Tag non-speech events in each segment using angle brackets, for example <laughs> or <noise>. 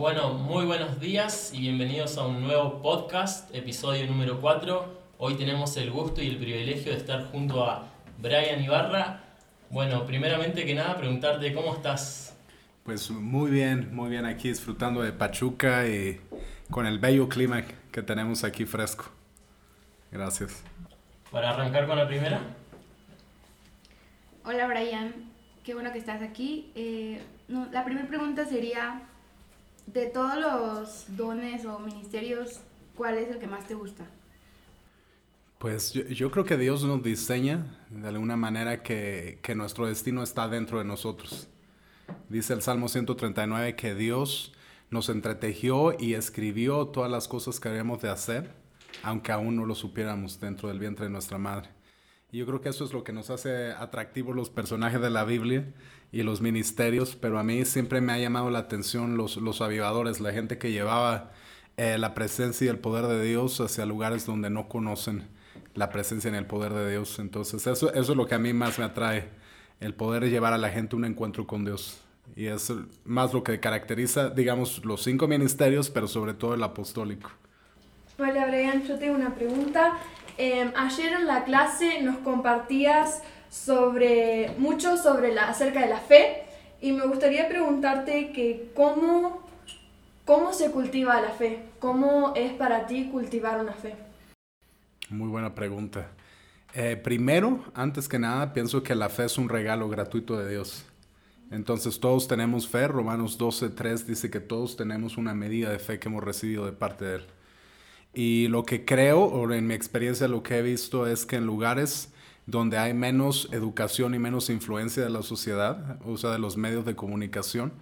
Bueno, muy buenos días y bienvenidos a un nuevo podcast, episodio número 4. Hoy tenemos el gusto y el privilegio de estar junto a Brian Ibarra. Bueno, primeramente que nada, preguntarte cómo estás. Pues muy bien, muy bien aquí disfrutando de Pachuca y con el bello clima que tenemos aquí fresco. Gracias. Para arrancar con la primera. Hola Brian, qué bueno que estás aquí. Eh, no, la primera pregunta sería, de todos los dones o ministerios, ¿cuál es el que más te gusta? Pues yo, creo que Dios nos diseña de alguna manera que, que, nuestro destino está dentro de nosotros. Dice el Salmo 139 que Dios nos entretejió y escribió todas las cosas que habíamos de hacer, aunque aún no lo supiéramos dentro del vientre de nuestra madre. Y yo creo que eso es lo que nos hace atractivos los personajes de la Biblia y los ministerios, pero a mí siempre me ha llamado la atención los, los avivadores, la gente que llevaba eh, la presencia y el poder de Dios hacia lugares donde no conocen la presencia ni el poder de Dios. Entonces eso, eso es lo que a mí más me atrae, el poder llevar a la gente un encuentro con Dios. Y es más lo que caracteriza, digamos, los cinco ministerios, pero sobre todo el apostólico. Hola, Brian, yo tengo una pregunta. Em, ayer en la clase nos compartías sobre, mucho sobre la, acerca de la fe y me gustaría preguntarte que cómo, cómo se cultiva la fe, cómo es para ti cultivar una fe. Muy buena pregunta. Eh, primero, antes que nada, pienso que la fe es un regalo gratuito de Dios. Entonces todos tenemos fe. Romanos 12, 3 dice que todos tenemos una medida de fe que hemos recibido de parte de Él. Y lo que creo, o en mi experiencia lo que he visto es que en lugares donde hay menos educación y menos influencia de la sociedad, o sea, de los medios de comunicación,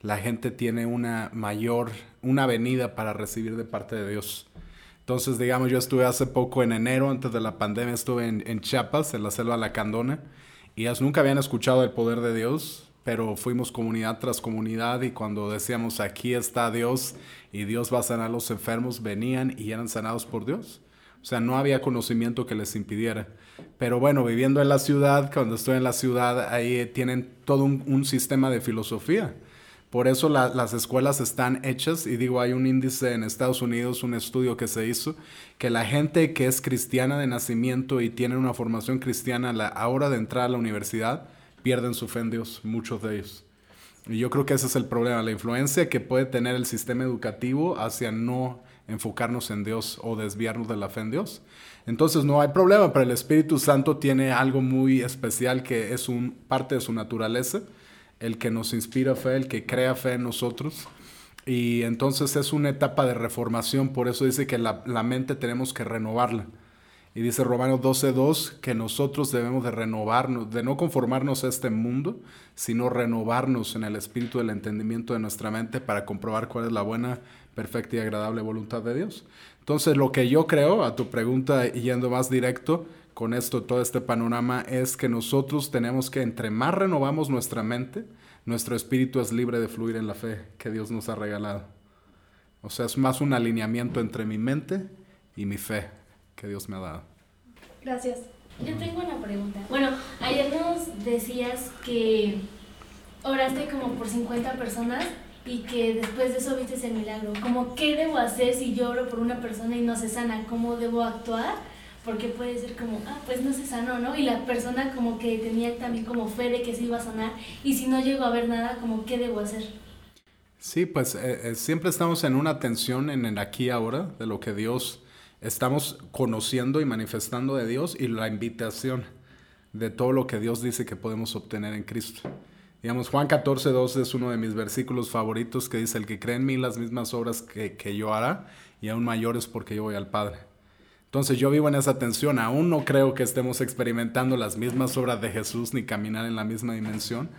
la gente tiene una mayor, una venida para recibir de parte de Dios. Entonces, digamos, yo estuve hace poco en enero, antes de la pandemia, estuve en, en Chiapas, en la selva Lacandona, y ellas nunca habían escuchado el poder de Dios, pero fuimos comunidad tras comunidad y cuando decíamos aquí está Dios y Dios va a sanar a los enfermos, venían y eran sanados por Dios. O sea, no había conocimiento que les impidiera. Pero bueno, viviendo en la ciudad, cuando estoy en la ciudad, ahí tienen todo un, sistema de filosofía. Por eso las escuelas están hechas y digo, hay un índice en Estados Unidos, un estudio que se hizo, que la gente que es cristiana de nacimiento y tiene una formación cristiana a la hora de entrar a la universidad, pierden su fe en Dios, muchos de ellos. Y yo creo que ese es el problema, la influencia que puede tener el sistema educativo hacia no enfocarnos en Dios o desviarnos de la fe en Dios. Entonces no hay problema, pero el Espíritu Santo tiene algo muy especial que es un, parte de su naturaleza, el que nos inspira fe, el que crea fe en nosotros. Y entonces es una etapa de reformación, por eso dice que la, la mente tenemos que renovarla. Y dice Romanos 12.2 que nosotros debemos de renovarnos, de no conformarnos a este mundo, sino renovarnos en el espíritu del entendimiento de nuestra mente para comprobar cuál es la buena, perfecta y agradable voluntad de Dios. Entonces lo que yo creo, a tu pregunta yendo más directo con esto, todo este panorama, es que nosotros tenemos que, entre más renovamos nuestra mente, nuestro espíritu es libre de fluir en la fe que Dios nos ha regalado. O sea, es más un alineamiento entre mi mente y mi fe que Dios me ha dado. Gracias. Yo tengo una pregunta. Bueno, ayer nos decías que oraste como por 50 personas y que después de eso viste ese milagro. Como, ¿qué debo hacer si yo oro por una persona y no se sana? ¿Cómo debo actuar? Porque puede ser como, ah, pues no se sanó, ¿no? Y la persona como que tenía también como fe de que se iba a sanar. Y si no llego a ver nada, como, ¿qué debo hacer? Sí, pues eh, eh, siempre estamos en una tensión en el aquí ahora de lo que Dios estamos conociendo y manifestando de Dios y la invitación de todo lo que Dios dice que podemos obtener en Cristo. Digamos, Juan 14, 12 es uno de mis versículos favoritos que dice, el que cree en mí las mismas obras que, que yo hará y aún mayores porque yo voy al Padre. Entonces yo vivo en esa tensión, aún no creo que estemos experimentando las mismas obras de Jesús ni caminar en la misma dimensión,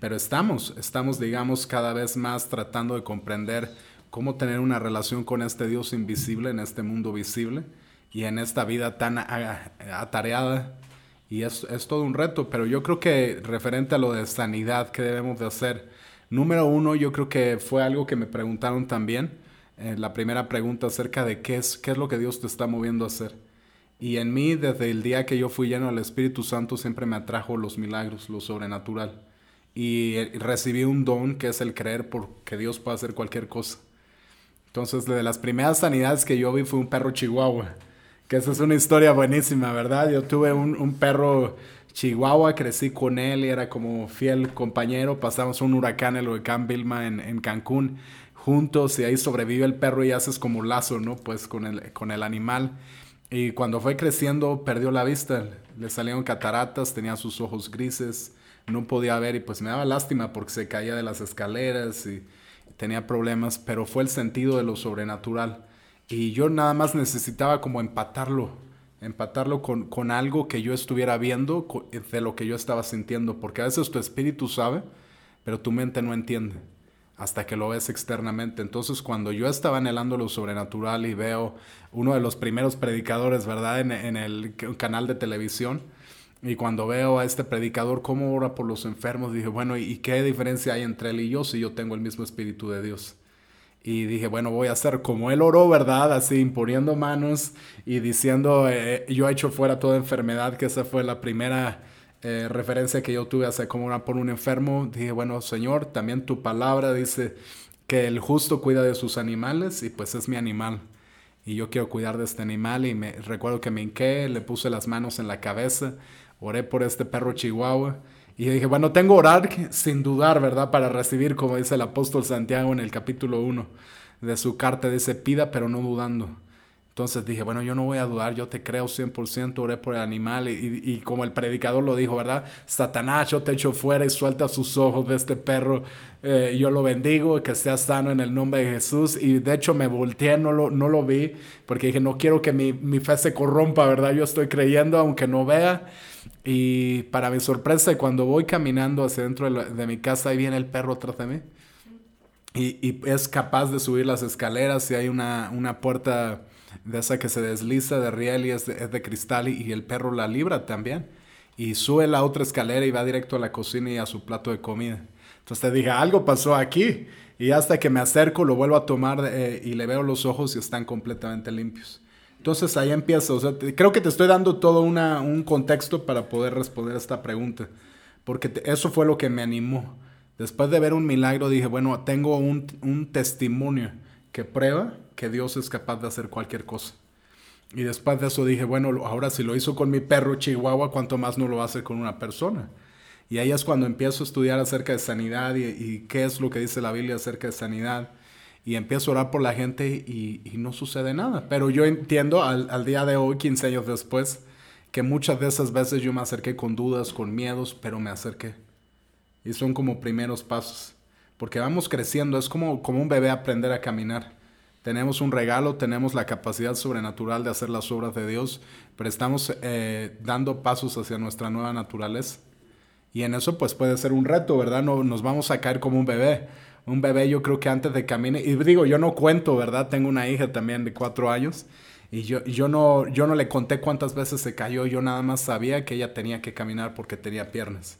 pero estamos, estamos digamos cada vez más tratando de comprender cómo tener una relación con este Dios invisible en este mundo visible y en esta vida tan atareada. Y es, es todo un reto, pero yo creo que referente a lo de sanidad que debemos de hacer, número uno, yo creo que fue algo que me preguntaron también, eh, la primera pregunta acerca de qué es, qué es lo que Dios te está moviendo a hacer. Y en mí, desde el día que yo fui lleno del Espíritu Santo, siempre me atrajo los milagros, lo sobrenatural. y eh, recibí un don que es el creer porque Dios puede hacer cualquier cosa. Entonces, de las primeras sanidades que yo vi fue un perro chihuahua, que esa es una historia buenísima, ¿verdad? Yo tuve un, perro chihuahua, crecí con él y era como fiel compañero, pasamos un huracán, el huracán Vilma en, en Cancún juntos y ahí sobrevive el perro y haces como lazo, ¿no? Pues con el, con el animal. Y cuando fue creciendo perdió la vista, le salieron cataratas, tenía sus ojos grises, no podía ver y pues me daba lástima porque se caía de las escaleras y tenía problemas, pero fue el sentido de lo sobrenatural. Y yo nada más necesitaba como empatarlo, empatarlo con, con algo que yo estuviera viendo de lo que yo estaba sintiendo, porque a veces tu espíritu sabe, pero tu mente no entiende hasta que lo ves externamente. Entonces, cuando yo estaba anhelando lo sobrenatural y veo uno de los primeros predicadores, ¿verdad? En, en el canal de televisión, y cuando veo a este predicador cómo ora por los enfermos, dije, bueno, ¿y qué diferencia hay entre él y yo si yo tengo el mismo espíritu de Dios? Y dije, bueno, voy a hacer como él oró, ¿verdad? Así, imponiendo manos y diciendo, eh, yo he hecho fuera toda enfermedad, que esa fue la primera eh, referencia que yo tuve hacia cómo orar por un enfermo. Dije, bueno, Señor, también tu palabra dice que el justo cuida de sus animales y pues es mi animal. Y yo quiero cuidar de este animal y me recuerdo que me hinqué, le puse las manos en la cabeza oré por este perro chihuahua. Y dije, bueno, tengo orar sin dudar, ¿verdad? Para recibir, como dice el apóstol Santiago en el capítulo 1 de su carta, dice, pida pero no dudando. Entonces dije, bueno, yo no voy a dudar, yo te creo 100%, oré por el animal y, y, como el predicador lo dijo, ¿verdad? Satanás, yo te echo fuera y suelta sus ojos de este perro, eh, yo lo bendigo, que sea sano en el nombre de Jesús. Y de hecho me volteé, no lo, no lo vi, porque dije, no quiero que mi, mi fe se corrompa, ¿verdad? Yo estoy creyendo, aunque no vea. Y para mi sorpresa, cuando voy caminando hacia dentro de, mi casa, ahí viene el perro atrás de mí. Y, es capaz de subir las escaleras y hay una, una, puerta de esa que se desliza de riel y es de, cristal y, el perro la libra también. Y sube la otra escalera y va directo a la cocina y a su plato de comida. Entonces te dije, algo pasó aquí. Y hasta que me acerco, lo vuelvo a tomar eh, y le veo los ojos y están completamente limpios. Entonces ahí empieza, o sea, creo que te estoy dando todo una, un contexto para poder responder esta pregunta, porque eso fue lo que me animó. Después de ver un milagro dije, bueno, tengo un, un testimonio que prueba que Dios es capaz de hacer cualquier cosa. Y después de eso dije, bueno, ahora si lo hizo con mi perro Chihuahua, ¿cuánto más no lo hacer con una persona? Y ahí es cuando empiezo a estudiar acerca de sanidad y, qué es lo que dice la Biblia acerca de sanidad y empiezo a orar por la gente y, no sucede nada. Pero yo entiendo al, día de hoy, 15 años después, que muchas de esas veces yo me acerqué con dudas, con miedos, pero me acerqué. Y son como primeros pasos. Porque vamos creciendo, es como, como un bebé aprender a caminar. Tenemos un regalo, tenemos la capacidad sobrenatural de hacer las obras de Dios, pero estamos eh, dando pasos hacia nuestra nueva naturaleza. Y en eso pues puede ser un reto, ¿verdad? No, nos vamos a caer como un bebé un bebé yo creo que antes de caminar, y digo, yo no cuento, ¿verdad? Tengo una hija también de cuatro años y yo, yo, no, yo no le conté cuántas veces se cayó, yo nada más sabía que ella tenía que caminar porque tenía piernas.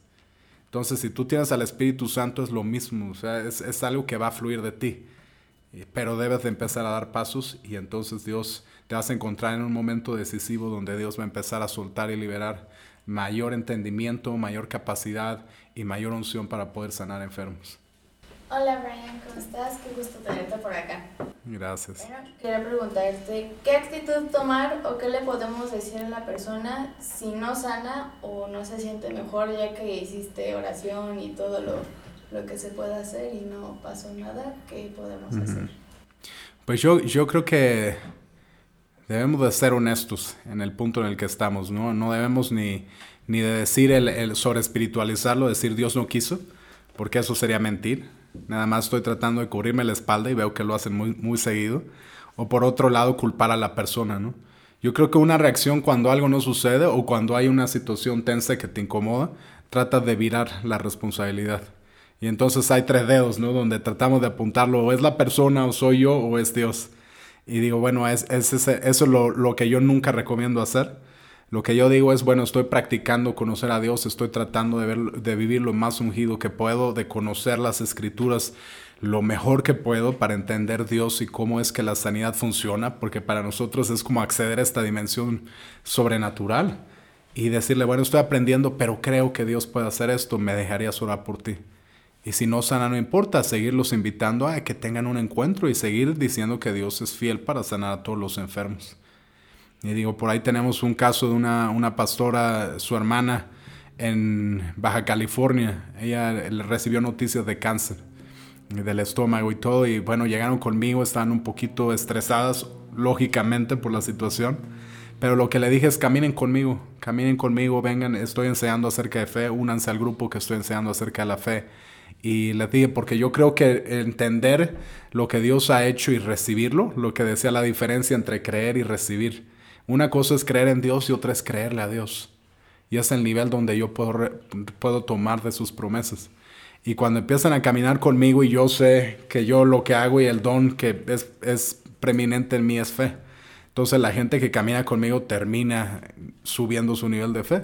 Entonces, si tú tienes al Espíritu Santo es lo mismo, o sea, es, es algo que va a fluir de ti, pero debes de empezar a dar pasos y entonces Dios te vas a encontrar en un momento decisivo donde Dios va a empezar a soltar y liberar mayor entendimiento, mayor capacidad y mayor unción para poder sanar enfermos. Hola Brian, ¿cómo estás? Qué gusto tenerte por acá. Gracias. Bueno, quería preguntarte, ¿qué actitud tomar o qué le podemos decir a la persona si no sana o no se siente mejor ya que hiciste oración y todo lo, lo que se puede hacer y no pasó nada? ¿Qué podemos hacer? Pues yo, yo creo que debemos de ser honestos en el punto en el que estamos, ¿no? No debemos ni, ni de decir el, el sobre espiritualizarlo, decir Dios no quiso, porque eso sería mentir Nada más estoy tratando de cubrirme la espalda y veo que lo hacen muy, muy seguido. O por otro lado, culpar a la persona, ¿no? Yo creo que una reacción cuando algo no sucede o cuando hay una situación tensa que te incomoda, trata de virar la responsabilidad. Y entonces hay tres dedos, ¿no? Donde tratamos de apuntarlo, o es la persona, o soy yo, o es Dios. Y digo, bueno, es, es eso es lo, lo que yo nunca recomiendo hacer lo que yo digo es, bueno, estoy practicando conocer a Dios, estoy tratando de, de vivir lo más ungido que puedo, de conocer las escrituras lo mejor que puedo para entender Dios y cómo es que la sanidad funciona, porque para nosotros es como acceder a esta dimensión sobrenatural. y decirle, bueno, estoy aprendiendo, pero creo que Dios puede hacer esto, me dejarías orar por ti. Y si no sana, no importa, seguirlos invitando a que tengan un encuentro y seguir diciendo que Dios es fiel para sanar a todos los enfermos. Y digo, por ahí tenemos un caso de una, una pastora, su hermana en Baja California. Ella recibió noticias de cáncer del estómago y todo. Y bueno, llegaron conmigo, estaban un poquito estresadas, lógicamente, por la situación. Pero lo que le dije es caminen conmigo, caminen conmigo, vengan, estoy enseñando acerca de fe, únanse al grupo que estoy enseñando acerca de la fe. Y les dije, porque yo creo que entender lo que Dios ha hecho y recibirlo, lo que decía la diferencia entre creer y recibir. Una cosa es creer en Dios y otra es creerle a Dios. Y es el nivel donde yo puedo, puedo tomar de sus promesas. Y cuando empiezan a caminar conmigo y yo sé que yo lo que hago y el don que es, es preeminente en mí es fe. Entonces la gente que camina conmigo termina subiendo su nivel de fe.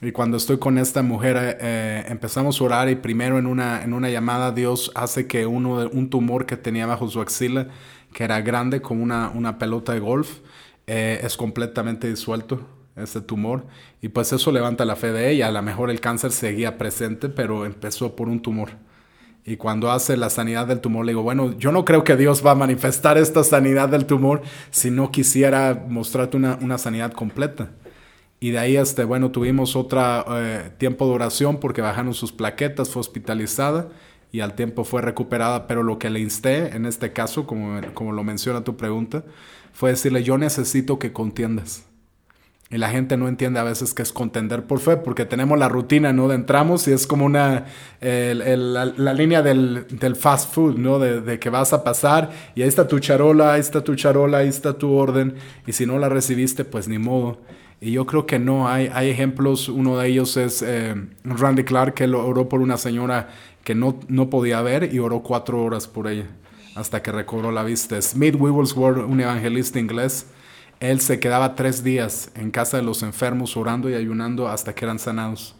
Y cuando estoy con esta mujer, eh, empezamos a orar y primero en una, en una llamada Dios hace que uno, un tumor que tenía bajo su axila, que era grande como una, una pelota de golf, eh, es completamente disuelto ese tumor. Y pues eso levanta la fe de ella. A lo mejor el cáncer seguía presente, pero empezó por un tumor. Y cuando hace la sanidad del tumor, le digo, bueno, yo no creo que Dios va a manifestar esta sanidad del tumor si no quisiera mostrarte una, una sanidad completa. Y de ahí, este, bueno, tuvimos otro eh, tiempo de oración porque bajaron sus plaquetas, fue hospitalizada y al tiempo fue recuperada. Pero lo que le insté, en este caso, como, como lo menciona tu pregunta, fue decirle, yo necesito que contiendas. Y la gente no entiende a veces que es contender por fe, porque tenemos la rutina, ¿no? De entramos y es como una, la, línea del, fast food, ¿no? De, que vas a pasar y ahí está tu charola, ahí está tu charola, ahí está tu orden, y si no la recibiste, pues ni modo. Y yo creo que no, hay, hay ejemplos, uno de ellos es eh, Randy Clark, que oró por una señora que no, no podía ver y oró cuatro horas por ella hasta que recobró la vista. Smith Wigglesworth, un evangelista inglés, él se quedaba tres días en casa de los enfermos orando y ayunando hasta que eran sanados.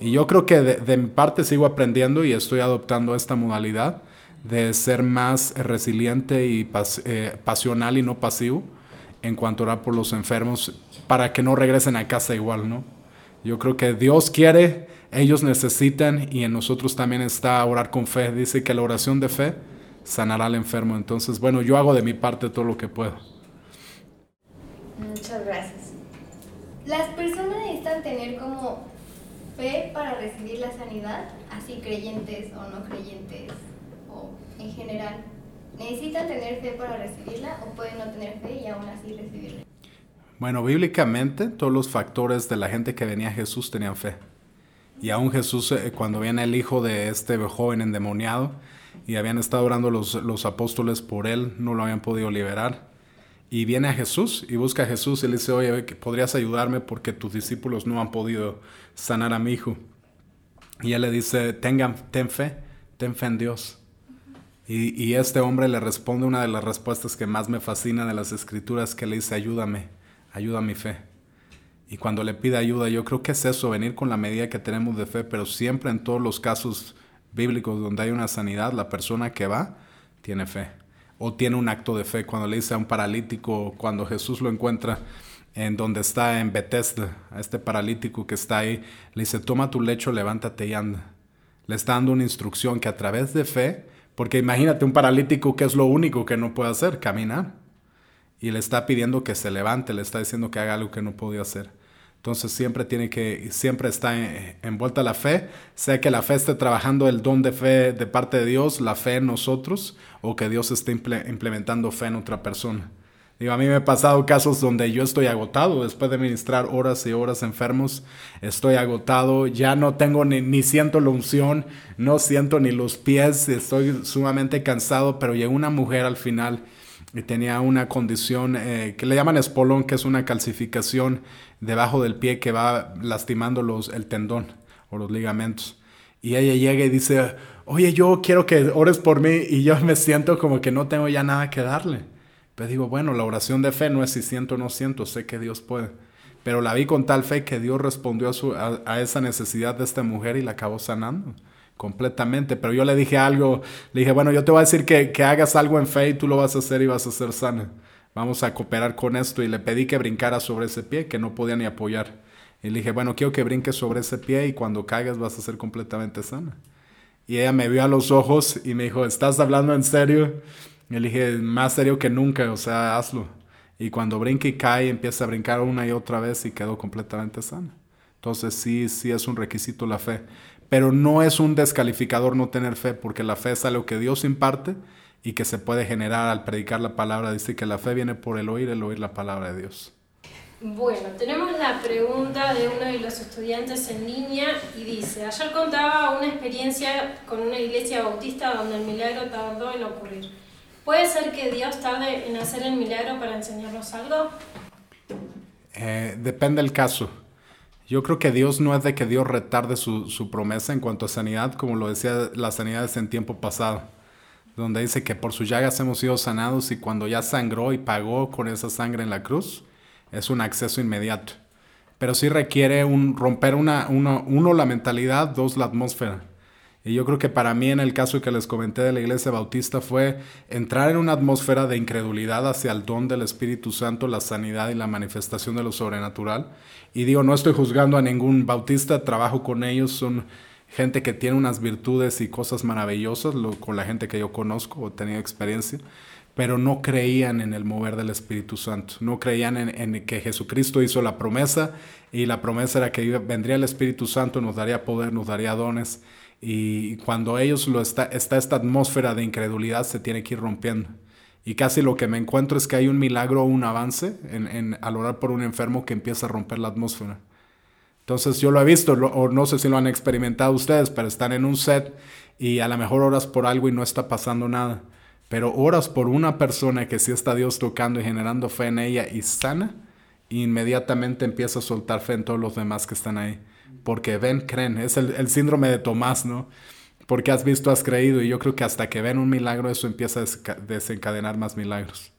Y yo creo que de, mi parte sigo aprendiendo y estoy adoptando esta modalidad de ser más resiliente y eh, pasional y no pasivo en cuanto a orar por los enfermos para que no regresen a casa igual, ¿no? Yo creo que Dios quiere, ellos necesitan y en nosotros también está orar con fe. Dice que la oración de fe sanará al enfermo. Entonces, bueno, yo hago de mi parte todo lo que puedo. Muchas gracias. Las personas necesitan tener como fe para recibir la sanidad, así creyentes o no creyentes, o en general. ¿Necesitan tener fe para recibirla o pueden no tener fe y aún así recibirla? Bueno, bíblicamente todos los factores de la gente que venía a Jesús tenían fe. Y aún Jesús, eh, cuando viene el hijo de este joven endemoniado, y habían estado orando los, los apóstoles por él, no lo habían podido liberar. Y viene a Jesús y busca a Jesús y le dice, oye, ¿podrías ayudarme porque tus discípulos no han podido sanar a mi hijo? Y él le dice, Tengan, ten fe, ten fe en Dios. Y, y, este hombre le responde una de las respuestas que más me fascina de las escrituras, que le dice, ayúdame, ayuda a mi fe. Y cuando le pide ayuda, yo creo que es eso, venir con la medida que tenemos de fe, pero siempre en todos los casos bíblicos donde hay una sanidad, la persona que va tiene fe o tiene un acto de fe. Cuando le dice a un paralítico, cuando Jesús lo encuentra en donde está en Bethesda, a este paralítico que está ahí, le dice, toma tu lecho, levántate y anda. Le está dando una instrucción que a través de fe, porque imagínate un paralítico que es lo único que no puede hacer, caminar. Y le está pidiendo que se levante, le está diciendo que haga algo que no podía hacer. Entonces siempre tiene que, siempre está envuelta la fe, sea que la fe esté trabajando el don de fe de parte de Dios, la fe en nosotros, o que Dios esté implementando fe en otra persona. Digo, a mí me he pasado casos donde yo estoy agotado después de ministrar horas y horas enfermos. Estoy agotado, ya no tengo ni, ni siento la unción, no siento ni los pies, estoy sumamente cansado, pero llegó una mujer al final y tenía una condición eh, que le llaman espolón, que es una calcificación debajo del pie que va lastimando los, el tendón o los ligamentos. Y ella llega y dice, oye, yo quiero que ores por mí y yo me siento como que no tengo ya nada que darle. Pero digo, bueno, la oración de fe no es si siento o no siento, sé que Dios puede. Pero la vi con tal fe que Dios respondió a, su, a esa necesidad de esta mujer y la acabó sanando completamente. Pero yo le dije algo, le dije, bueno, yo te voy a decir que, que, hagas algo en fe y tú lo vas a hacer y vas a ser sana. Vamos a cooperar con esto. Y le pedí que brincara sobre ese pie, que no podía ni apoyar. Y le dije, bueno, quiero que brinques sobre ese pie y cuando caigas vas a ser completamente sana. Y ella me vio a los ojos y me dijo, ¿estás hablando en serio? Y le dije, más serio que nunca, o sea, hazlo. Y cuando brinca y cae, empieza a brincar una y otra vez y quedó completamente sana. Entonces sí, sí es un requisito la fe. Pero no es un descalificador no tener fe, porque la fe es algo que Dios imparte y que se puede generar al predicar la palabra. Dice que la fe viene por el oír, el oír la palabra de Dios. Bueno, tenemos la pregunta de uno de los estudiantes en línea y dice, ayer contaba una experiencia con una iglesia bautista donde el milagro tardó en ocurrir. ¿Puede ser que Dios tarde en hacer el milagro para enseñarnos algo? Eh, depende del caso. Yo creo que Dios no es de que Dios retarde su, su promesa en cuanto a sanidad, como lo decía las sanidades en tiempo pasado, donde dice que por sus llagas hemos sido sanados y cuando ya sangró y pagó con esa sangre en la cruz, es un acceso inmediato. Pero sí requiere un, romper una, uno, uno, la mentalidad, dos, la atmósfera. Y yo creo que para mí en el caso que les comenté de la iglesia bautista fue entrar en una atmósfera de incredulidad hacia el don del Espíritu Santo, la sanidad y la manifestación de lo sobrenatural. Y digo, no estoy juzgando a ningún bautista, trabajo con ellos, son gente que tiene unas virtudes y cosas maravillosas, lo, con la gente que yo conozco o he tenido experiencia, pero no creían en el mover del Espíritu Santo, no creían en que Jesucristo hizo la promesa y la promesa era que vendría el Espíritu Santo, nos daría poder, nos daría dones y cuando ellos lo está, está esta atmósfera de incredulidad, se tiene que ir rompiendo. Y casi lo que me encuentro es que hay un milagro o un avance en, en, al orar por un enfermo que empieza a romper la atmósfera. Entonces yo lo he visto, o no sé si lo han experimentado ustedes, pero están en un set y a lo mejor oras por algo y no está pasando nada. Pero oras por una persona que sí está Dios tocando y generando fe en ella y sana, e inmediatamente empieza a soltar fe en todos los demás que están ahí porque ven, creen. Es el, el, síndrome de Tomás, ¿no? Porque has visto, has creído. Y yo creo que hasta que ven un milagro, eso empieza a desencadenar más milagros.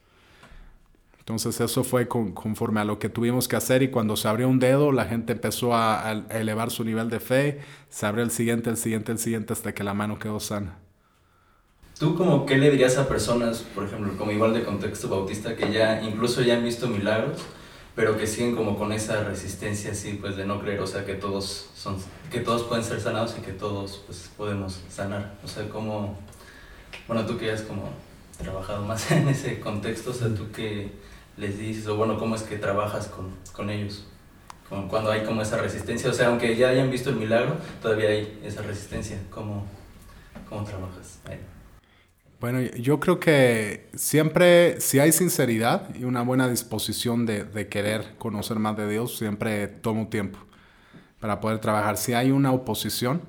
Entonces eso fue con, conforme a lo que tuvimos que hacer y cuando se abrió un dedo, la gente empezó a, a, elevar su nivel de fe, se abrió el siguiente, el siguiente, el siguiente, hasta que la mano quedó sana. ¿Tú como qué le dirías a personas, por ejemplo, como igual de contexto bautista, que ya incluso ya han visto milagros, pero que siguen como con esa resistencia así pues de no creer, o sea, que todos son que todos pueden ser sanados y que todos pues podemos sanar. O sea, como bueno, tú que has como trabajado más <laughs> en ese contexto, o sea, tú qué les dices o bueno, cómo es que trabajas con, con ellos? Como cuando hay como esa resistencia, o sea, aunque ya hayan visto el milagro, todavía hay esa resistencia. ¿Cómo, cómo trabajas ahí? Bueno, yo creo que siempre, si hay sinceridad y una buena disposición de, querer conocer más de Dios, siempre tomo tiempo para poder trabajar. Si hay una oposición,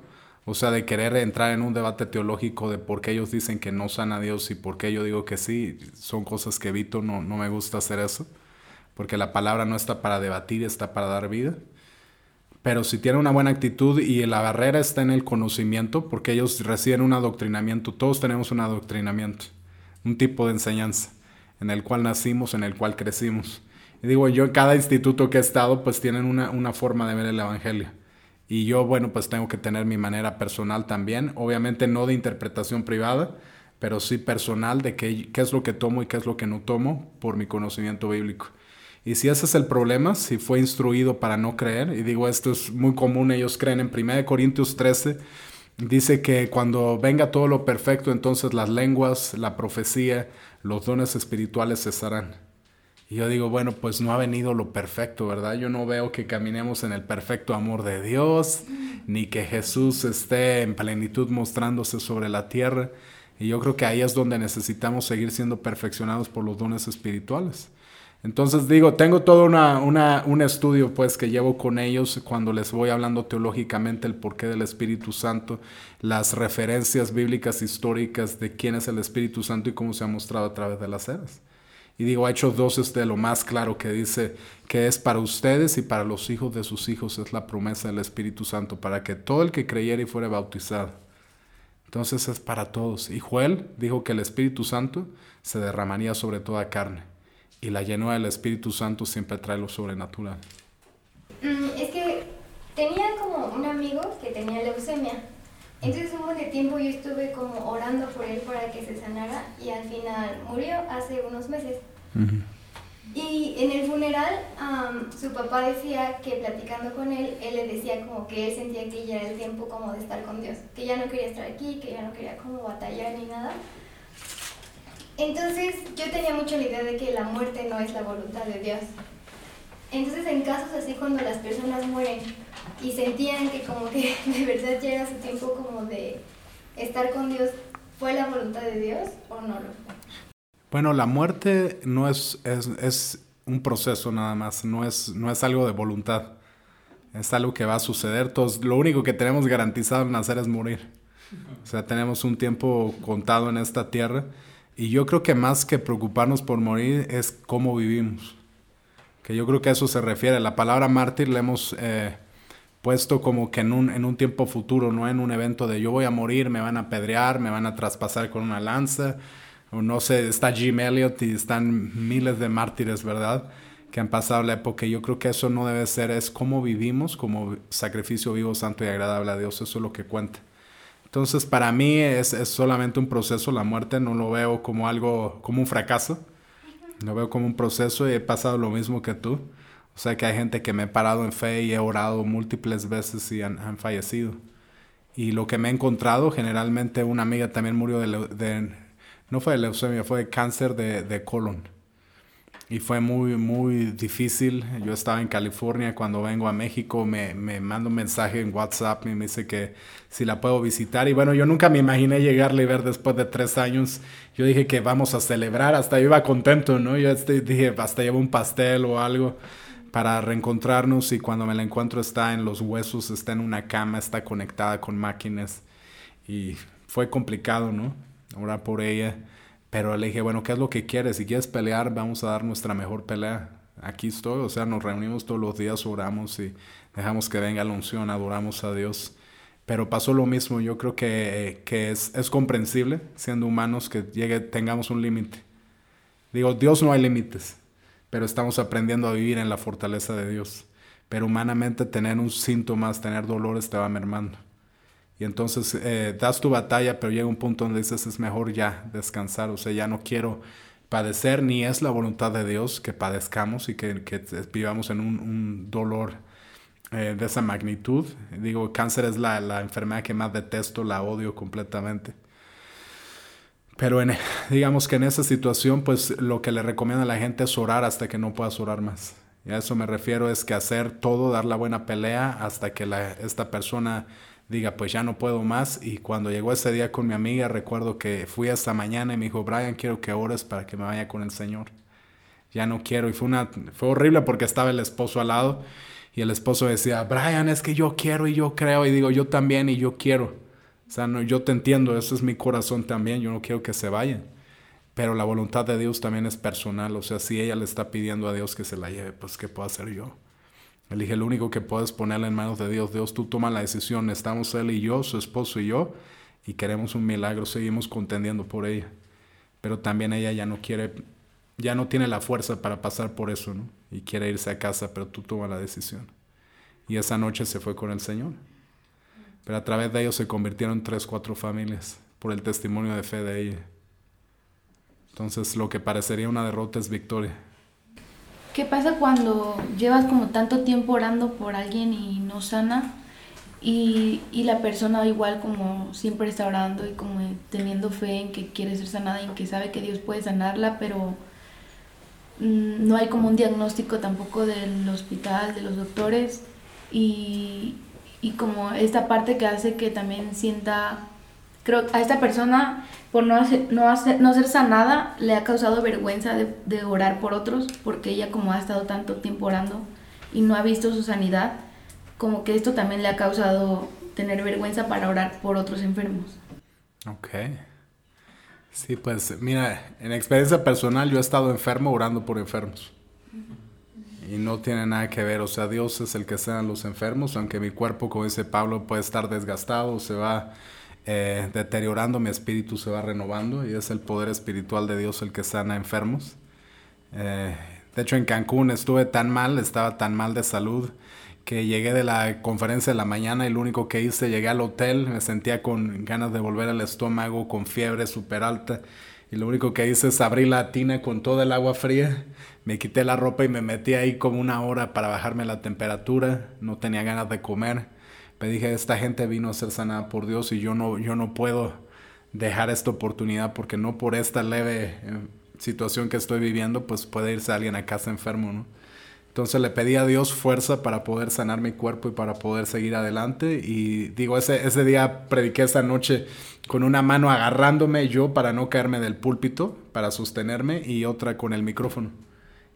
o sea, de querer entrar en un debate teológico de por qué ellos dicen que no sana a Dios y por qué yo digo que sí, son cosas que evito, no, no me gusta hacer eso, porque la palabra no está para debatir, está para dar vida. Pero si tiene una buena actitud y la barrera está en el conocimiento, porque ellos reciben un adoctrinamiento, todos tenemos un adoctrinamiento, un tipo de enseñanza en el cual nacimos, en el cual crecimos. Y digo, yo en cada instituto que he estado, pues tienen una, una forma de ver el Evangelio. Y yo, bueno, pues tengo que tener mi manera personal también, obviamente no de interpretación privada, pero sí personal de qué, qué es lo que tomo y qué es lo que no tomo por mi conocimiento bíblico. Y si ese es el problema, si fue instruido para no creer, y digo esto es muy común, ellos creen en 1 Corintios 13, dice que cuando venga todo lo perfecto, entonces las lenguas, la profecía, los dones espirituales cesarán. Y yo digo, bueno, pues no ha venido lo perfecto, ¿verdad? Yo no veo que caminemos en el perfecto amor de Dios, ni que Jesús esté en plenitud mostrándose sobre la tierra. Y yo creo que ahí es donde necesitamos seguir siendo perfeccionados por los dones espirituales. Entonces digo, tengo todo un estudio pues que llevo con ellos cuando les voy hablando teológicamente el porqué del Espíritu Santo, las referencias bíblicas históricas de quién es el Espíritu Santo y cómo se ha mostrado a través de las eras. Y digo, Hechos 2 es de lo más claro que dice que es para ustedes y para los hijos de sus hijos es la promesa del Espíritu Santo, para que todo el que creyera y fuera bautizado. Entonces es para todos. Y Joel dijo que el Espíritu Santo se derramaría sobre toda carne y la llenura del Espíritu Santo siempre trae lo sobrenatural. Mm, es que tenía como un amigo que tenía leucemia. Entonces un buen de tiempo yo estuve como orando por él para que se sanara y al final murió hace unos meses. Uh -huh. Y en el funeral, am, su papá decía que platicando con él, él le decía como que él sentía que ya era el tiempo como de estar con Dios, que ya no quería estar aquí, que ya no quería como batallar ni nada. Entonces yo tenía mucho la idea de que la muerte no es la voluntad de Dios. Entonces en casos así cuando las personas mueren y sentían que como que <laughs> de verdad ya era su tiempo como de estar con Dios, ¿fue la voluntad de Dios o no lo fue? Bueno, la muerte no es, es, es un proceso nada más, no es, no es algo de voluntad. Es algo que va a suceder. Todos, lo único que tenemos garantizado al nacer es morir. O sea, tenemos un tiempo contado en esta tierra. Y yo creo que más que preocuparnos por morir es cómo vivimos. Que yo creo que a eso se refiere. La palabra mártir la hemos eh, puesto como que en un, en un tiempo futuro, no en un evento de yo voy a morir, me van a apedrear, me van a traspasar con una lanza. O no sé, está Jim Elliot y están miles de mártires, ¿verdad? Que han pasado la época. Yo creo que eso no debe ser, es cómo vivimos como sacrificio vivo, santo y agradable a Dios. Eso es lo que cuenta. Entonces, para mí es, es solamente un proceso. La muerte no lo veo como algo, como un fracaso. Lo veo como un proceso y he pasado lo mismo que tú. O sea que hay gente que me he parado en fe y he orado múltiples veces y han, han fallecido. Y lo que me he encontrado, generalmente una amiga también murió de, de no fue de leucemia, fue de cáncer de, de colon. Y fue muy, muy difícil. Yo estaba en California, cuando vengo a México me, me manda un mensaje en WhatsApp y me dice que si la puedo visitar. Y bueno, yo nunca me imaginé llegarle y ver después de tres años. Yo dije que vamos a celebrar, hasta yo iba contento, ¿no? Yo este- dije, hasta llevo un pastel o algo para reencontrarnos y cuando me la encuentro está en los huesos, está en una cama, está conectada con máquinas y fue complicado, ¿no? Orar por ella, pero le dije, bueno, ¿qué es lo que quieres? Si quieres pelear, vamos a dar nuestra mejor pelea. Aquí estoy, o sea, nos reunimos todos los días, oramos y dejamos que venga la unción, adoramos a Dios. Pero pasó lo mismo, yo creo que, que es, es comprensible, siendo humanos, que llegue, tengamos un límite. Digo, Dios no hay límites, pero estamos aprendiendo a vivir en la fortaleza de Dios. Pero humanamente tener un síntomas, tener dolores te va mermando. Y entonces eh, das tu batalla, pero llega un punto donde dices es mejor ya descansar, o sea, ya no quiero padecer, ni es la voluntad de Dios que padezcamos y que, que vivamos en un, dolor eh, de esa magnitud. Digo, cáncer es la, la enfermedad que más detesto, la odio completamente. Pero en, digamos que en esa situación, pues lo que le recomiendo a la gente es orar hasta que no puedas orar más. Y a eso me refiero es que hacer todo, dar la buena pelea hasta que esta persona diga, pues ya no puedo más. Y cuando llegó ese día con mi amiga, recuerdo que fui hasta mañana y me dijo, Brian, quiero que ores para que me vaya con el Señor. Ya no quiero. Y fue, una, fue horrible porque estaba el esposo al lado y el esposo decía, Brian, es que yo quiero y yo creo. Y digo, yo también y yo quiero. O sea, no, yo te entiendo, eso es mi corazón también, yo no quiero que se vayan. Pero la voluntad de Dios también es personal, o sea, si ella le está pidiendo a Dios que se la lleve, pues ¿qué puedo hacer yo? Le lo único que puedes ponerla en manos de Dios, Dios, tú toma la decisión, estamos él y yo, su esposo y yo, y queremos un milagro, seguimos contendiendo por ella. Pero también ella ya no quiere, ya no tiene la fuerza para pasar por eso, ¿no? Y quiere irse a casa, pero tú toma la decisión. Y esa noche se fue con el Señor. Pero a través de ellos se convirtieron tres, cuatro familias por el testimonio de fe de ella. Entonces lo que parecería una derrota es victoria. ¿Qué pasa cuando llevas como tanto tiempo orando por alguien y no sana? Y, y la persona igual como siempre está orando y como teniendo fe en que quiere ser sanada y en que sabe que Dios puede sanarla, pero mm, no hay como un diagnóstico tampoco del hospital, de los doctores y, y como esta parte que hace que también sienta, creo a esta persona por no, hacer, no, hacer, no ser sanada le ha causado vergüenza de, orar por otros porque ella como ha estado tanto tiempo orando y no ha visto su sanidad, como que esto también le ha causado tener vergüenza para orar por otros enfermos. Ok. Sí, pues mira, en experiencia personal yo he estado enfermo orando por enfermos. Y no tiene nada que ver, o sea, Dios es el que sana los enfermos, aunque mi cuerpo, como dice Pablo, puede estar desgastado, se va eh, deteriorando, mi espíritu se va renovando y es el poder espiritual de Dios el que sana enfermos. Eh, de hecho, en Cancún estuve tan mal, estaba tan mal de salud, que llegué de la conferencia de la mañana y lo único que hice, llegué al hotel, me sentía con ganas de volver al estómago, con fiebre súper alta. Y lo único que hice es abrir la tina con toda el agua fría, me quité la ropa y me metí ahí como una hora para bajarme la temperatura, no tenía ganas de comer. Me dije, esta gente vino a ser sanada por Dios y yo no, yo no puedo dejar esta oportunidad porque no por esta leve eh, situación que estoy viviendo, pues puede irse alguien a casa enfermo, ¿no? Entonces le pedí a Dios fuerza para poder sanar mi cuerpo y para poder seguir adelante. Y digo, ese, ese día prediqué esa noche con una mano agarrándome yo para no caerme del púlpito, para sostenerme, y otra con el micrófono.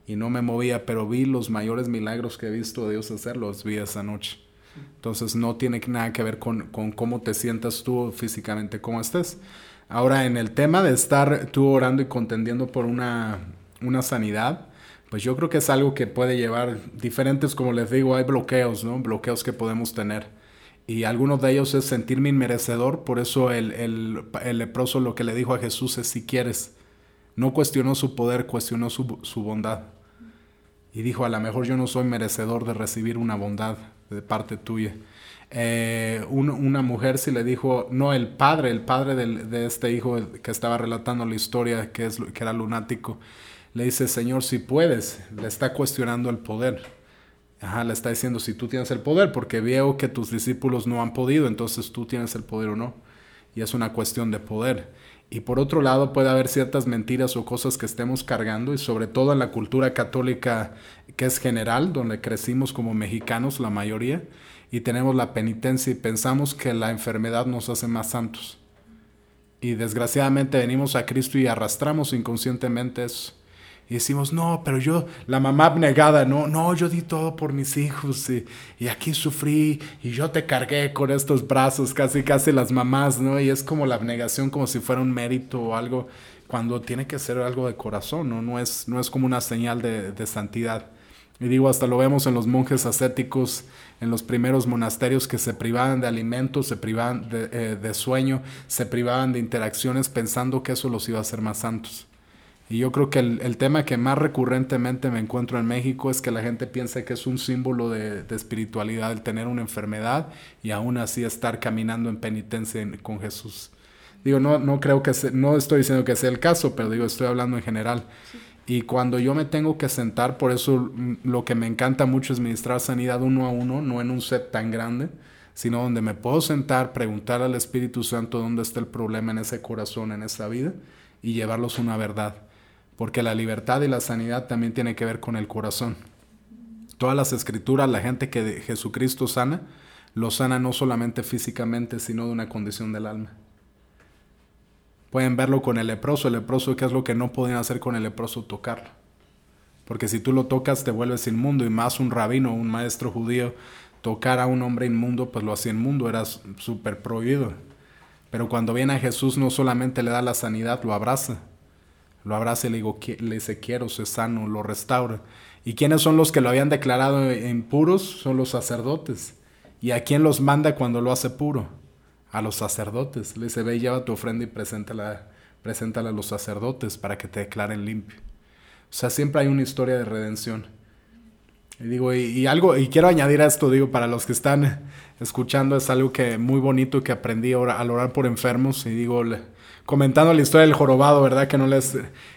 Y no me movía, pero vi los mayores milagros que he visto a Dios hacer, los vi esa noche. Entonces no tiene nada que ver con, cómo te sientas tú físicamente, cómo estés. Ahora, en el tema de estar tú orando y contendiendo por una, sanidad, pues yo creo que es algo que puede llevar diferentes, como les digo, hay bloqueos, ¿no? Bloqueos que podemos tener. Y algunos de ellos es sentirme inmerecedor, por eso el leproso lo que le dijo a Jesús es si quieres. No cuestionó su poder, cuestionó su, su bondad. Y dijo, a lo mejor yo no soy merecedor de recibir una bondad de parte tuya. Eh, una mujer sí le dijo, no, el padre, el padre del, de este hijo que estaba relatando la historia, que, es, que era lunático, le dice, Señor, si puedes, le está cuestionando el poder. Ajá, le está diciendo, si tú tienes el poder, porque veo que tus discípulos no han podido, entonces tú tienes el poder o no. Y es una cuestión de poder. Y por otro lado puede haber ciertas mentiras o cosas que estemos cargando y sobre todo en la cultura católica que es general, donde crecimos como mexicanos la mayoría y tenemos la penitencia y pensamos que la enfermedad nos hace más santos. Y desgraciadamente venimos a Cristo y arrastramos inconscientemente eso. Y decimos, no, pero yo, la mamá abnegada, no, no, yo di todo por mis hijos y, y, aquí sufrí y yo te cargué con estos brazos, casi, casi las mamás, ¿no? Y es como la abnegación, como si fuera un mérito o algo, cuando tiene que ser algo de corazón, ¿no? No es, no es como una señal de, de santidad. Y digo, hasta lo vemos en los monjes ascéticos, en los primeros monasterios que se privaban de alimentos, se privaban de, eh, de sueño, se privaban de interacciones pensando que eso los iba a hacer más santos. Y yo creo que el, el, tema que más recurrentemente me encuentro en México es que la gente piensa que es un símbolo de, de espiritualidad el tener una enfermedad y aún así estar caminando en penitencia en, con Jesús. Digo, no, no creo que se, no estoy diciendo que sea el caso, pero digo, estoy hablando en general. Y cuando yo me tengo que sentar, por eso lo que me encanta mucho es ministrar sanidad uno a uno, no en un set tan grande, sino donde me puedo sentar, preguntar al Espíritu Santo dónde está el problema en ese corazón, en esa vida, y llevarlos una verdad porque la libertad y la sanidad también tiene que ver con el corazón. Todas las escrituras, la gente que Jesucristo sana, lo sana no solamente físicamente, sino de una condición del alma. Pueden verlo con el leproso. El leproso, ¿qué es lo que no podían hacer con el leproso? Tocarlo. Porque si tú lo tocas, te vuelves inmundo. Y más un rabino, un maestro judío, tocar a un hombre inmundo, pues lo hacía inmundo, era súper prohibido. Pero cuando viene a Jesús, no solamente le da la sanidad, lo abraza lo abraza y le, digo, le dice quiero, se sano, lo restaura. ¿Y quiénes son los que lo habían declarado impuros? Son los sacerdotes. ¿Y a quién los manda cuando lo hace puro? A los sacerdotes. Le dice, ve y lleva tu ofrenda y preséntala, a los sacerdotes para que te declaren limpio. O sea, siempre hay una historia de redención. Y digo, y, algo, y quiero añadir a esto, digo, para los que están escuchando, es algo que muy bonito que aprendí al orar por enfermos. Y digo, comentando la historia del jorobado, ¿verdad? Que no les,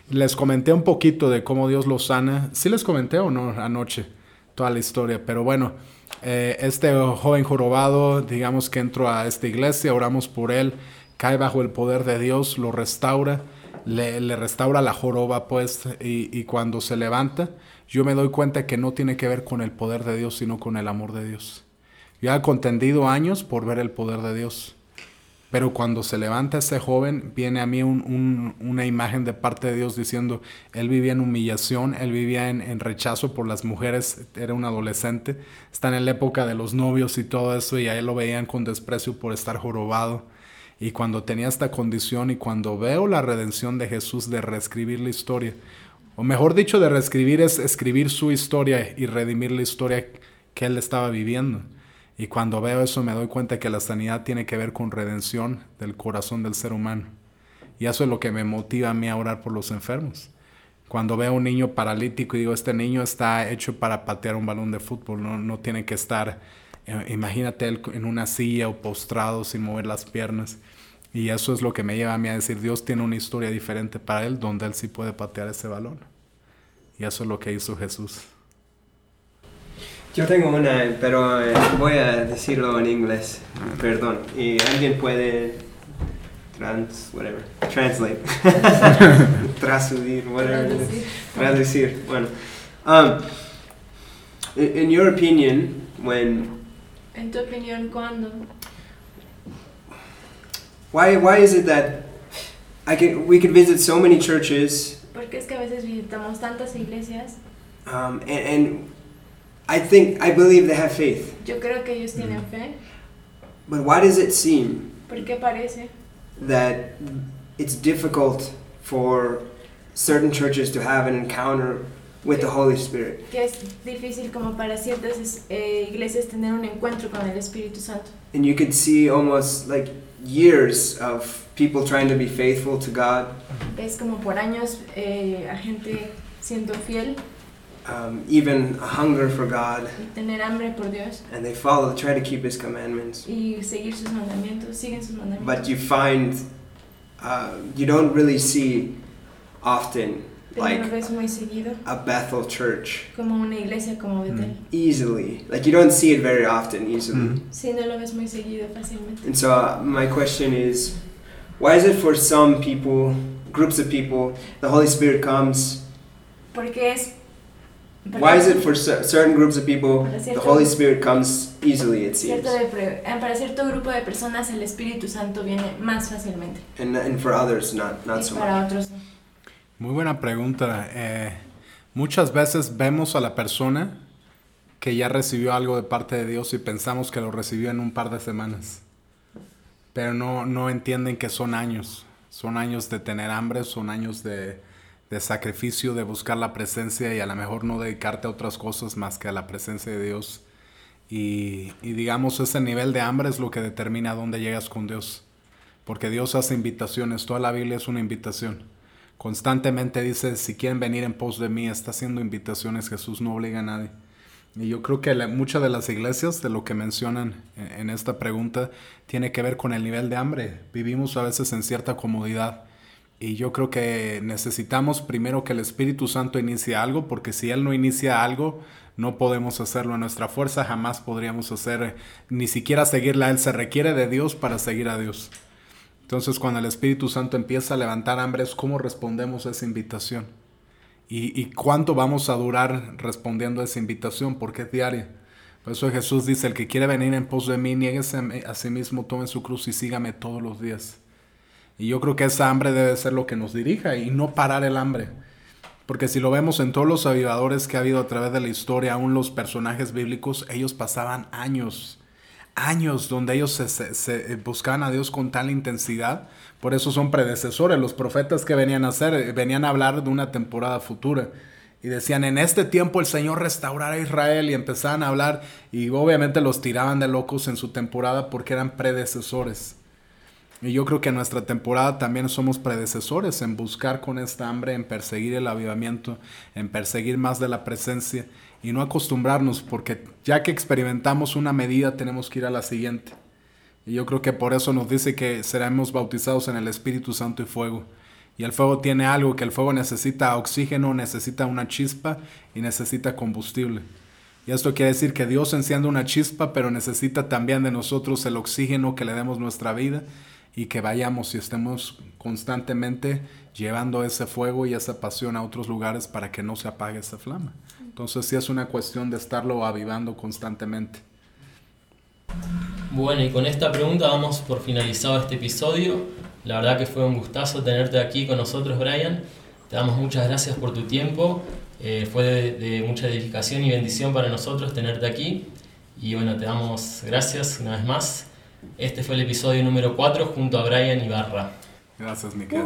les comenté un poquito de cómo Dios lo sana. ¿Sí les comenté o no anoche toda la historia? Pero bueno, eh, este joven jorobado, digamos que entró a esta iglesia, oramos por él, cae bajo el poder de Dios, lo restaura, le, le restaura la joroba, pues, y, y cuando se levanta, yo me doy cuenta que no tiene que ver con el poder de Dios, sino con el amor de Dios. Yo he contendido años por ver el poder de Dios. Pero cuando se levanta ese joven, viene a mí un, un, una imagen de parte de Dios diciendo, él vivía en humillación, él vivía en, en, rechazo por las mujeres, era un adolescente, está en la época de los novios y todo eso, y a él lo veían con desprecio por estar jorobado. Y cuando tenía esta condición y cuando veo la redención de Jesús de reescribir la historia, o mejor dicho, de reescribir es escribir su historia y redimir la historia que él estaba viviendo y cuando veo eso me doy cuenta que la sanidad tiene que ver con redención del corazón del ser humano. Y eso es lo que me motiva a mí a orar por los enfermos. Cuando veo a un niño paralítico y digo, este niño está hecho para patear un balón de fútbol, no, no tiene que estar, eh, imagínate él en una silla o postrado sin mover las piernas. Y eso es lo que me lleva a mí a decir, Dios tiene una historia diferente para él, donde él sí puede patear ese balón. Y eso es lo que hizo Jesús. Yo tengo una, pero eh, voy a decirlo en inglés, perdón. Y alguien puede trans, whatever, translate, <laughs> traducir, whatever traducir. Bueno, um, in, in your opinion, when En tu opinión, ¿cuándo? why why is it that I can we could visit so many churches Porque es que a veces visitamos tantas iglesias. um, and, and I think I believe they have faith, Yo creo que ellos tienen fe. but why does it seem ¿Por qué parece? that it's difficult for certain churches to have an encounter with the Holy Spirit. Que es difícil como para ciertas eh, iglesias tener un encuentro con el Espíritu Santo. And you could see almost like years of people trying to be faithful to God, Es como por años eh, a gente siendo fiel um, even a hunger for God, y tener hambre por Dios and they follow, try to keep His commandments. y seguir sus mandamientos, siguen sus mandamientos. But you find uh, you don't really see often Pero no like ves muy seguido a Bethel church como una iglesia como Betel. easily. Like you don't see it very often easily. Mm. Sí, no lo ves muy seguido fácilmente. And so uh, my question is, why is it for some people, groups of people, the Holy Spirit comes? Porque es... Why is it for cer- certain groups of people, Para the Holy Spirit comes easily? It seems, eh, para cierto grupo de personas el Espíritu Santo viene más fácilmente and and for others, not not y so para much. otros no. Muy buena pregunta. Eh, muchas veces vemos a la persona que ya recibió algo de parte de Dios y pensamos que lo recibió en un par de semanas. Pero no, no entienden que son años. Son años de tener hambre, son años de, de sacrificio, de buscar la presencia y a lo mejor no dedicarte a otras cosas más que a la presencia de Dios. Y, digamos, ese nivel de hambre es lo que determina dónde llegas con Dios. Porque Dios hace invitaciones, toda la Biblia es una invitación. Constantemente dice, si quieren venir en pos de mí, está haciendo invitaciones, Jesús no obliga a nadie. Y yo creo que muchas de las iglesias, de lo que mencionan en, en esta pregunta, tiene que ver con el nivel de hambre. Vivimos a veces en cierta comodidad. Y yo creo que necesitamos primero que el Espíritu Santo inicie algo, porque si Él no inicia algo, no podemos hacerlo. En nuestra fuerza jamás podríamos hacer, ni siquiera seguirla a Él. Se requiere de Dios para seguir a Dios. Entonces, cuando el Espíritu Santo empieza a levantar hambre, es cómo respondemos a esa invitación. Y, y cuánto vamos a durar respondiendo a esa invitación, porque es diaria. Por eso Jesús dice, el que quiere venir en pos de mí, nieguese a sí mismo, tome su cruz y sígame todos los días. Y yo creo que esa hambre debe ser lo que nos dirija y no parar el hambre. Porque si lo vemos en todos los avivadores que ha habido a través de la historia, aún los personajes bíblicos, ellos pasaban años, años donde ellos se, eh, buscaban a Dios con tal intensidad. Por eso son predecesores. Los profetas que venían a hacer, eh, venían a hablar de una temporada futura. Y decían, en este tiempo el Señor restaurará a Israel. Y empezaban a hablar y obviamente los tiraban de locos en su temporada porque eran predecesores. Y yo creo que en nuestra temporada también somos predecesores en buscar con esta hambre, en perseguir el avivamiento, en perseguir más de la presencia y no acostumbrarnos, porque ya que experimentamos una medida tenemos que ir a la siguiente. Y yo creo que por eso nos dice que seremos bautizados en el Espíritu Santo y fuego. Y el fuego tiene algo, que el fuego necesita oxígeno, necesita una chispa y necesita combustible. Y esto quiere decir que Dios enciende una chispa, pero necesita también de nosotros el oxígeno que le demos nuestra vida y que vayamos y estemos constantemente llevando ese fuego y esa pasión a otros lugares para que no se apague esa flama. Entonces sí es una cuestión de estarlo avivando constantemente. Bueno, y con esta pregunta vamos por finalizado este episodio. La verdad que fue un gustazo tenerte aquí con nosotros, Brian. Te damos muchas gracias por tu tiempo. Eh, fue de, de mucha edificación y bendición para nosotros tenerte aquí. Y bueno, te damos gracias una vez más. Este fue el episodio número 4 junto a Brian Ibarra. Gracias, Miquel.